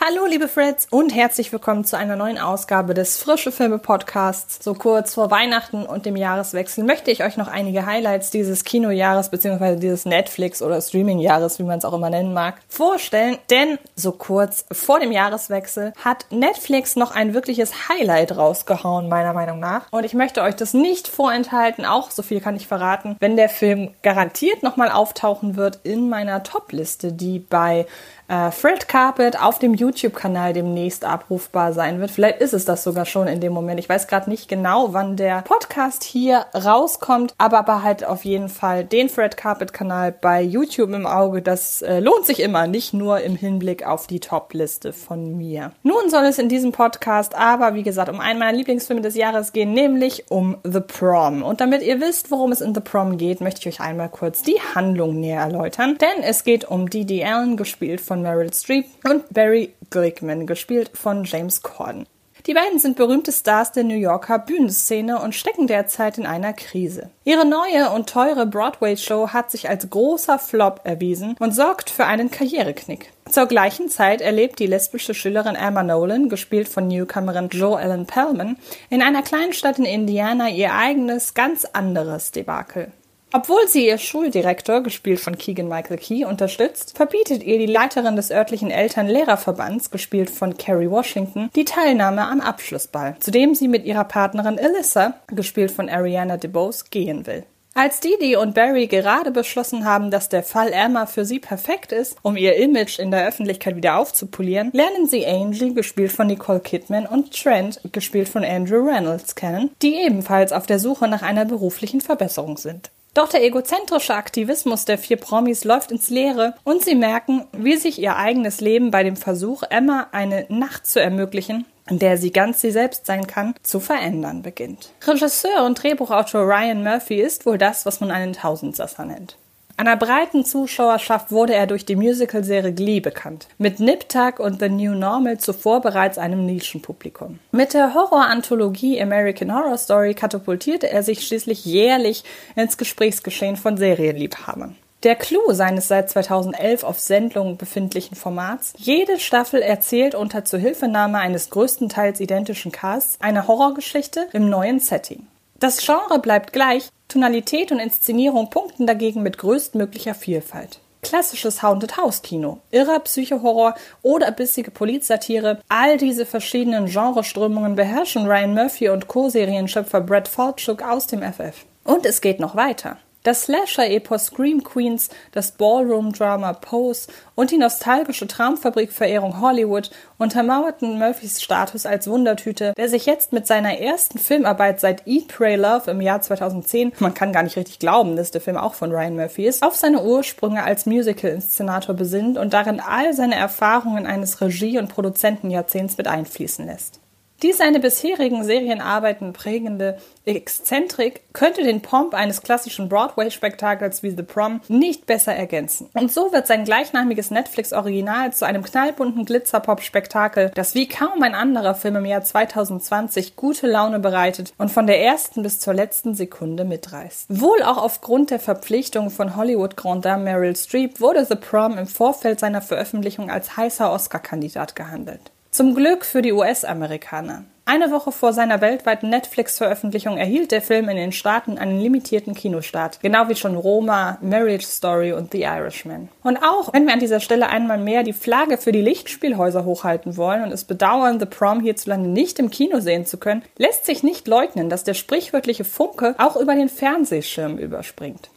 Hallo liebe Freds und herzlich willkommen zu einer neuen Ausgabe des Frische Filme Podcasts. So kurz vor Weihnachten und dem Jahreswechsel möchte ich euch noch einige Highlights dieses Kinojahres bzw. dieses Netflix oder Streaming-Jahres, wie man es auch immer nennen mag, vorstellen. Denn so kurz vor dem Jahreswechsel hat Netflix noch ein wirkliches Highlight rausgehauen, meiner Meinung nach. Und ich möchte euch das nicht vorenthalten, auch so viel kann ich verraten, wenn der Film garantiert nochmal auftauchen wird in meiner Top-Liste, die bei äh, Fred Carpet auf dem YouTube-Kanal demnächst abrufbar sein wird. Vielleicht ist es das sogar schon in dem Moment. Ich weiß gerade nicht genau, wann der Podcast hier rauskommt, aber behalt auf jeden Fall den Fred Carpet-Kanal bei YouTube im Auge. Das äh, lohnt sich immer, nicht nur im Hinblick auf die Top-Liste von mir. Nun soll es in diesem Podcast aber, wie gesagt, um einen meiner Lieblingsfilme des Jahres gehen, nämlich um The Prom. Und damit ihr wisst, worum es in The Prom geht, möchte ich euch einmal kurz die Handlung näher erläutern. Denn es geht um Didi Allen, gespielt von von Meryl Streep und Barry Glickman, gespielt von James Corden. Die beiden sind berühmte Stars der New Yorker Bühnenszene und stecken derzeit in einer Krise. Ihre neue und teure Broadway-Show hat sich als großer Flop erwiesen und sorgt für einen Karriereknick. Zur gleichen Zeit erlebt die lesbische Schülerin Emma Nolan, gespielt von Newcomerin Joe Ellen Pellman, in einer kleinen Stadt in Indiana ihr eigenes, ganz anderes Debakel. Obwohl sie ihr Schuldirektor, gespielt von Keegan Michael Key, unterstützt, verbietet ihr die Leiterin des örtlichen Eltern-Lehrerverbands, gespielt von Kerry Washington, die Teilnahme am Abschlussball, zu dem sie mit ihrer Partnerin Alyssa, gespielt von Ariana DeBose, gehen will. Als Didi und Barry gerade beschlossen haben, dass der Fall Emma für sie perfekt ist, um ihr Image in der Öffentlichkeit wieder aufzupolieren, lernen sie Angie, gespielt von Nicole Kidman, und Trent, gespielt von Andrew Reynolds, kennen, die ebenfalls auf der Suche nach einer beruflichen Verbesserung sind. Doch der egozentrische Aktivismus der vier Promis läuft ins Leere und sie merken, wie sich ihr eigenes Leben bei dem Versuch, Emma eine Nacht zu ermöglichen, in der sie ganz sie selbst sein kann, zu verändern beginnt. Regisseur und Drehbuchautor Ryan Murphy ist wohl das, was man einen Tausendsasser nennt. Einer breiten Zuschauerschaft wurde er durch die Musicalserie Glee bekannt. Mit Nip Tuck und The New Normal zuvor bereits einem Nischenpublikum. Mit der Horror-Anthologie American Horror Story katapultierte er sich schließlich jährlich ins Gesprächsgeschehen von Serienliebhabern. Der Clou seines seit 2011 auf Sendung befindlichen Formats, jede Staffel erzählt unter Zuhilfenahme eines größtenteils identischen Casts eine Horrorgeschichte im neuen Setting. Das Genre bleibt gleich, Tonalität und Inszenierung punkten dagegen mit größtmöglicher Vielfalt. Klassisches Haunted House Kino, irrer Psychohorror oder bissige Polizsatire, all diese verschiedenen Genreströmungen beherrschen Ryan Murphy und Co-Serienschöpfer Brad Falchuk aus dem FF. Und es geht noch weiter. Das Slasher-Epos Scream Queens, das Ballroom-Drama Pose und die nostalgische Traumfabrik-Verehrung Hollywood untermauerten Murphys Status als Wundertüte, der sich jetzt mit seiner ersten Filmarbeit seit Eat, Pray, Love im Jahr 2010, man kann gar nicht richtig glauben, dass der Film auch von Ryan Murphy ist, auf seine Ursprünge als Musical-Inszenator besinnt und darin all seine Erfahrungen eines Regie- und Produzentenjahrzehnts mit einfließen lässt. Die seine bisherigen Serienarbeiten prägende Exzentrik könnte den Pomp eines klassischen Broadway-Spektakels wie The Prom nicht besser ergänzen. Und so wird sein gleichnamiges Netflix-Original zu einem knallbunten Glitzer-Pop-Spektakel, das wie kaum ein anderer Film im Jahr 2020 gute Laune bereitet und von der ersten bis zur letzten Sekunde mitreißt. Wohl auch aufgrund der Verpflichtung von Hollywood Grand Dame Meryl Streep wurde The Prom im Vorfeld seiner Veröffentlichung als heißer Oscar-Kandidat gehandelt. Zum Glück für die US-Amerikaner. Eine Woche vor seiner weltweiten Netflix-Veröffentlichung erhielt der Film in den Staaten einen limitierten Kinostart, genau wie schon Roma, Marriage Story und The Irishman. Und auch wenn wir an dieser Stelle einmal mehr die Flagge für die Lichtspielhäuser hochhalten wollen und es bedauern, The Prom hierzulande nicht im Kino sehen zu können, lässt sich nicht leugnen, dass der sprichwörtliche Funke auch über den Fernsehschirm überspringt.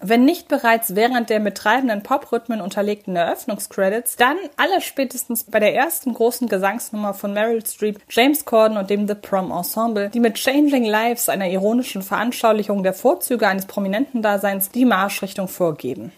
Wenn nicht bereits während der mit treibenden Poprhythmen unterlegten Eröffnungscredits, dann aller spätestens bei der ersten großen Gesangsnummer von Meryl Streep, James Corden und dem The Prom Ensemble, die mit Changing Lives, einer ironischen Veranschaulichung der Vorzüge eines prominenten Daseins, die Marschrichtung vorgeben.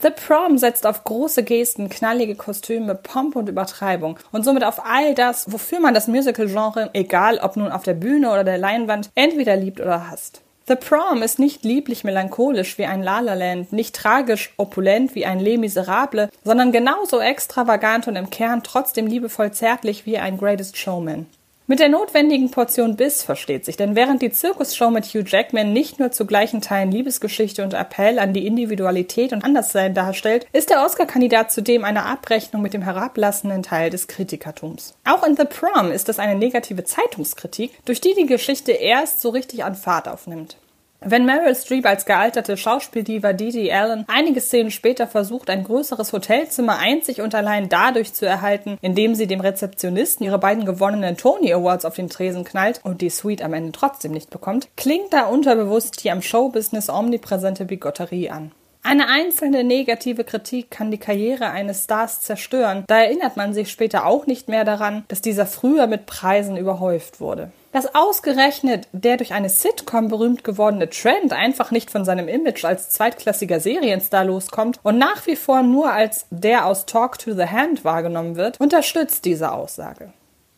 The Prom setzt auf große Gesten, knallige Kostüme, Pomp und Übertreibung und somit auf all das, wofür man das Musical-Genre, egal ob nun auf der Bühne oder der Leinwand, entweder liebt oder hasst. The Prom ist nicht lieblich melancholisch wie ein La La Land, nicht tragisch opulent wie ein Les Miserables, sondern genauso extravagant und im Kern trotzdem liebevoll zärtlich wie ein Greatest Showman. Mit der notwendigen Portion Biss versteht sich, denn während die Zirkusshow mit Hugh Jackman nicht nur zu gleichen Teilen Liebesgeschichte und Appell an die Individualität und Anderssein darstellt, ist der Oscar-Kandidat zudem eine Abrechnung mit dem herablassenden Teil des Kritikertums. Auch in The Prom ist es eine negative Zeitungskritik, durch die die Geschichte erst so richtig an Fahrt aufnimmt. Wenn Meryl Streep als gealterte Schauspieldiva Didi Allen einige Szenen später versucht, ein größeres Hotelzimmer einzig und allein dadurch zu erhalten, indem sie dem Rezeptionisten ihre beiden gewonnenen Tony Awards auf den Tresen knallt und die Suite am Ende trotzdem nicht bekommt, klingt da unterbewusst die am Showbusiness omnipräsente Bigotterie an. Eine einzelne negative Kritik kann die Karriere eines Stars zerstören. Da erinnert man sich später auch nicht mehr daran, dass dieser früher mit Preisen überhäuft wurde. Dass ausgerechnet der durch eine Sitcom berühmt gewordene Trent einfach nicht von seinem Image als zweitklassiger Serienstar loskommt und nach wie vor nur als der aus Talk to the Hand wahrgenommen wird, unterstützt diese Aussage.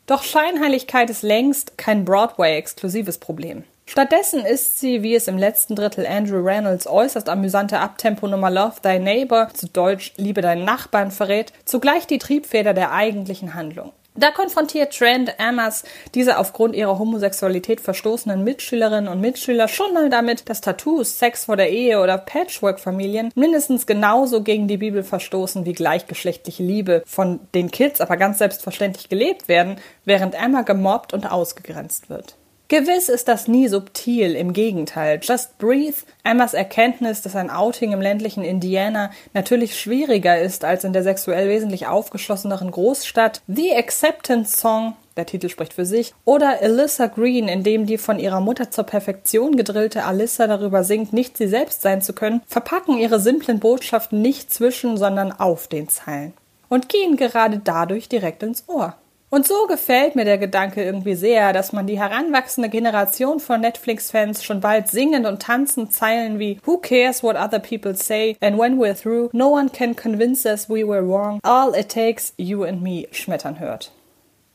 Doch Scheinheiligkeit ist längst kein Broadway-exklusives Problem. Stattdessen ist sie, wie es im letzten Drittel Andrew Reynolds äußerst amüsante Abtempo-Nummer Love Thy Neighbor, zu Deutsch Liebe deinen Nachbarn verrät, zugleich die Triebfeder der eigentlichen Handlung. Da konfrontiert Trent Ammers diese aufgrund ihrer Homosexualität verstoßenen Mitschülerinnen und Mitschüler schon mal damit, dass Tattoos, Sex vor der Ehe oder Patchwork-Familien mindestens genauso gegen die Bibel verstoßen wie gleichgeschlechtliche Liebe, von den Kids aber ganz selbstverständlich gelebt werden, während Emma gemobbt und ausgegrenzt wird. Gewiss ist das nie subtil, im Gegenteil. Just Breathe, Emmas Erkenntnis, dass ein Outing im ländlichen Indiana natürlich schwieriger ist als in der sexuell wesentlich aufgeschlosseneren Großstadt, The Acceptance Song, der Titel spricht für sich, oder Alyssa Green, in dem die von ihrer Mutter zur Perfektion gedrillte Alyssa darüber singt, nicht sie selbst sein zu können, verpacken ihre simplen Botschaften nicht zwischen, sondern auf den Zeilen und gehen gerade dadurch direkt ins Ohr. Und so gefällt mir der Gedanke irgendwie sehr, dass man die heranwachsende Generation von Netflix-Fans schon bald singend und tanzend Zeilen wie Who cares what other people say and when we're through, no one can convince us we were wrong, all it takes you and me schmettern hört.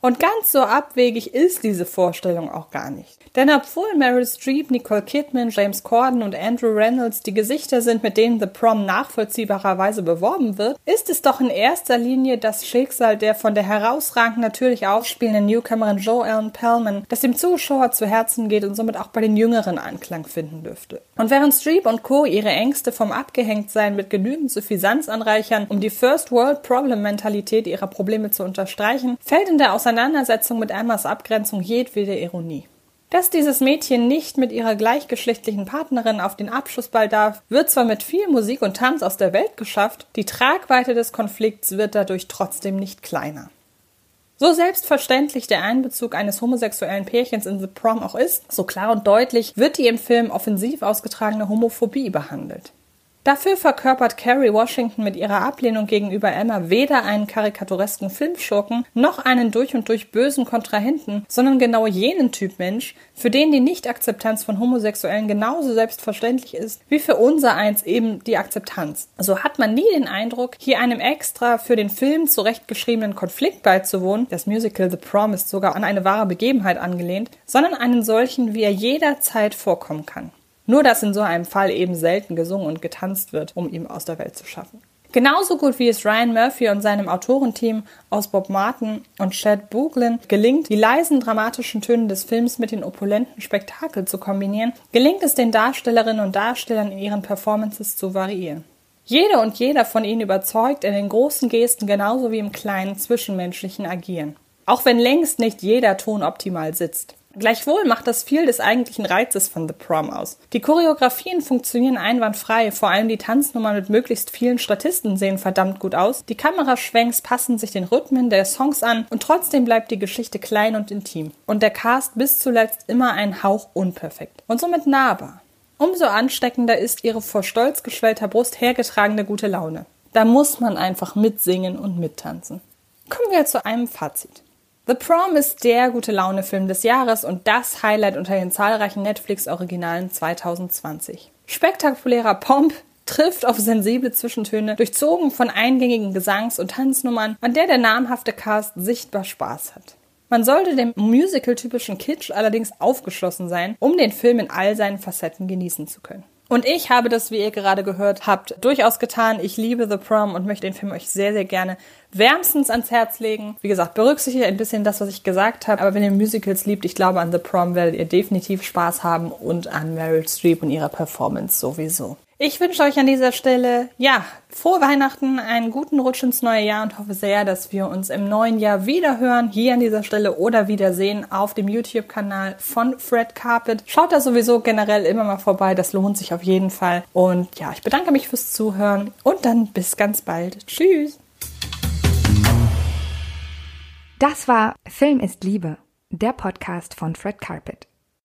Und ganz so abwegig ist diese Vorstellung auch gar nicht. Denn obwohl Meryl Streep, Nicole Kidman, James Corden und Andrew Reynolds die Gesichter sind, mit denen The Prom nachvollziehbarerweise beworben wird, ist es doch in erster Linie das Schicksal der von der herausragend natürlich aufspielenden Newcomerin Joe Ellen Pellman, das dem Zuschauer zu Herzen geht und somit auch bei den Jüngeren Anklang finden dürfte. Und während Streep und Co. ihre Ängste vom Abgehängtsein mit genügend Suffisanz anreichern, um die First World Problem Mentalität ihrer Probleme zu unterstreichen, fällt in der Auseinandersetzung mit Emmas Abgrenzung jedwede Ironie. Dass dieses Mädchen nicht mit ihrer gleichgeschlechtlichen Partnerin auf den Abschlussball darf, wird zwar mit viel Musik und Tanz aus der Welt geschafft, die Tragweite des Konflikts wird dadurch trotzdem nicht kleiner. So selbstverständlich der Einbezug eines homosexuellen Pärchens in The Prom auch ist, so klar und deutlich wird die im Film offensiv ausgetragene Homophobie behandelt. Dafür verkörpert Carrie Washington mit ihrer Ablehnung gegenüber Emma weder einen karikaturesken Filmschurken noch einen durch und durch bösen Kontrahenten, sondern genau jenen Typ Mensch, für den die Nichtakzeptanz von Homosexuellen genauso selbstverständlich ist, wie für unser eins eben die Akzeptanz. So hat man nie den Eindruck, hier einem extra für den Film zurechtgeschriebenen Konflikt beizuwohnen, das Musical The Prom ist sogar an eine wahre Begebenheit angelehnt, sondern einen solchen, wie er jederzeit vorkommen kann. Nur dass in so einem Fall eben selten gesungen und getanzt wird, um ihn aus der Welt zu schaffen. Genauso gut wie es Ryan Murphy und seinem Autorenteam aus Bob Martin und Chad Booglin gelingt, die leisen dramatischen Töne des Films mit den opulenten Spektakel zu kombinieren, gelingt es den Darstellerinnen und Darstellern in ihren Performances zu variieren. Jede und jeder von ihnen überzeugt in den großen Gesten genauso wie im kleinen zwischenmenschlichen Agieren. Auch wenn längst nicht jeder Ton optimal sitzt. Gleichwohl macht das viel des eigentlichen Reizes von The Prom aus. Die Choreografien funktionieren einwandfrei, vor allem die Tanznummern mit möglichst vielen Statisten sehen verdammt gut aus, die Kameraschwenks passen sich den Rhythmen der Songs an und trotzdem bleibt die Geschichte klein und intim. Und der Cast bis zuletzt immer ein Hauch unperfekt und somit nahbar. Umso ansteckender ist ihre vor stolz geschwellter Brust hergetragene gute Laune. Da muss man einfach mitsingen und mittanzen. Kommen wir zu einem Fazit. The Prom ist der gute Laune-Film des Jahres und das Highlight unter den zahlreichen Netflix-Originalen 2020. Spektakulärer Pomp trifft auf sensible Zwischentöne, durchzogen von eingängigen Gesangs- und Tanznummern, an der der namhafte Cast sichtbar Spaß hat. Man sollte dem Musical-typischen Kitsch allerdings aufgeschlossen sein, um den Film in all seinen Facetten genießen zu können. Und ich habe das, wie ihr gerade gehört habt, durchaus getan. Ich liebe The Prom und möchte den Film euch sehr, sehr gerne wärmstens ans Herz legen. Wie gesagt, berücksichtigt ein bisschen das, was ich gesagt habe. Aber wenn ihr Musicals liebt, ich glaube, an The Prom werdet ihr definitiv Spaß haben und an Meryl Streep und ihrer Performance sowieso. Ich wünsche euch an dieser Stelle, ja, frohe Weihnachten, einen guten Rutsch ins neue Jahr und hoffe sehr, dass wir uns im neuen Jahr wiederhören, hier an dieser Stelle oder wiedersehen auf dem YouTube-Kanal von Fred Carpet. Schaut da sowieso generell immer mal vorbei, das lohnt sich auf jeden Fall. Und ja, ich bedanke mich fürs Zuhören und dann bis ganz bald. Tschüss! Das war Film ist Liebe, der Podcast von Fred Carpet.